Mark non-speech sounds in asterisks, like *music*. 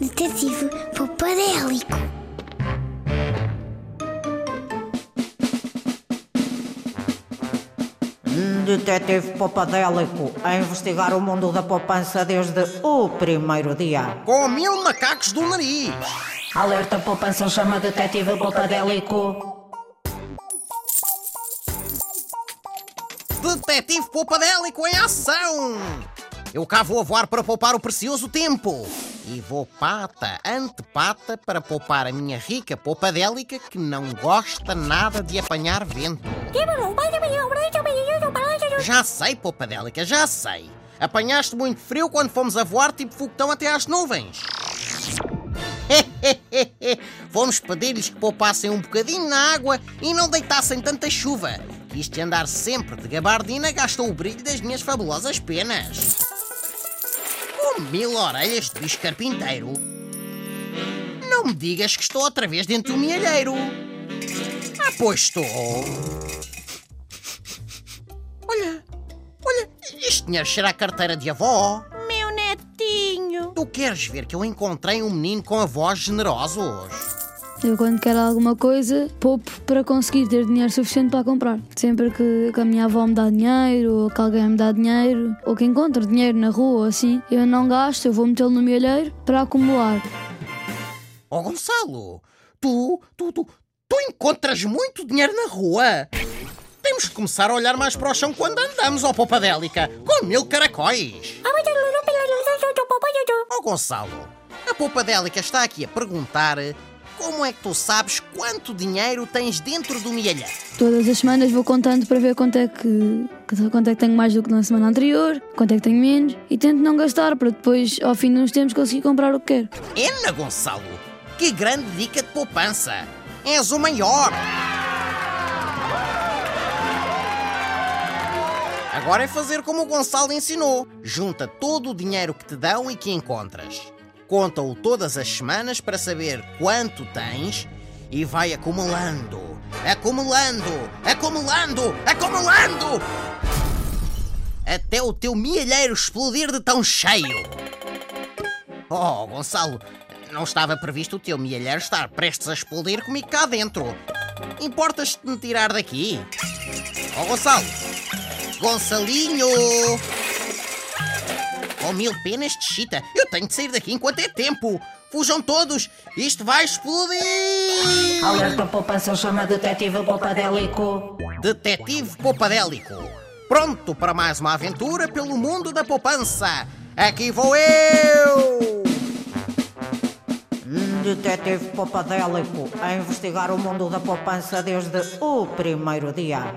Detetive Popadélico. Detetive Popadélico a investigar o mundo da poupança desde o primeiro dia. Com mil macacos do nariz. Alerta poupança chama Detetive Popadélico. Detetive Poupadélico em ação! Eu cá vou a voar para poupar o precioso tempo. E vou pata ante pata para poupar a minha rica poupadélica que não gosta nada de apanhar vento. Já sei, poupadélica, já sei. Apanhaste muito frio quando fomos a voar tipo foguetão até às nuvens. *laughs* Fomos pedir-lhes que poupassem um bocadinho na água e não deitassem tanta chuva. Isto de andar sempre de gabardina gastou o brilho das minhas fabulosas penas. Mil orelhas de bicho carpinteiro. Não me digas que estou outra vez dentro do mielheiro. Ah, pois estou. Olha, olha, este dinheiro cheira a carteira de avó. Meu netinho. Tu queres ver que eu encontrei um menino com avós generosos? Eu, quando quero alguma coisa, poupo para conseguir ter dinheiro suficiente para comprar. Sempre que, que a minha avó me dá dinheiro, ou que alguém me dá dinheiro, ou que encontro dinheiro na rua assim, eu não gasto, eu vou metê-lo no milheiro para acumular. Oh, Gonçalo, tu, tu, tu, tu encontras muito dinheiro na rua. Temos que começar a olhar mais para o chão quando andamos, ó Popadélica, com mil caracóis. Oh, Gonçalo, a Popadélica está aqui a perguntar como é que tu sabes quanto dinheiro tens dentro do milheiro. Todas as semanas vou contando para ver quanto é que, quanto é que tenho mais do que na semana anterior, quanto é que tenho menos, e tento não gastar para depois, ao fim de uns tempos, conseguir comprar o que quero. Ena, Gonçalo, que grande dica de poupança. És o maior. Agora é fazer como o Gonçalo ensinou. Junta todo o dinheiro que te dão e que encontras. Conta-o todas as semanas para saber quanto tens e vai acumulando, acumulando, acumulando, acumulando, até o teu milheiro explodir de tão cheio. Oh, Gonçalo, não estava previsto o teu milheiro estar prestes a explodir comigo cá dentro. Importas-te de me tirar daqui? Oh, Gonçalo! Gonçalinho! Com mil penas de chita, eu tenho de sair daqui enquanto é tempo. Fujam todos, isto vai explodir! Alerta poupança chama Detetive Popadélico. Detetive Poupadélico, pronto para mais uma aventura pelo mundo da poupança. Aqui vou eu! Detetive Popadélico a investigar o mundo da poupança desde o primeiro dia.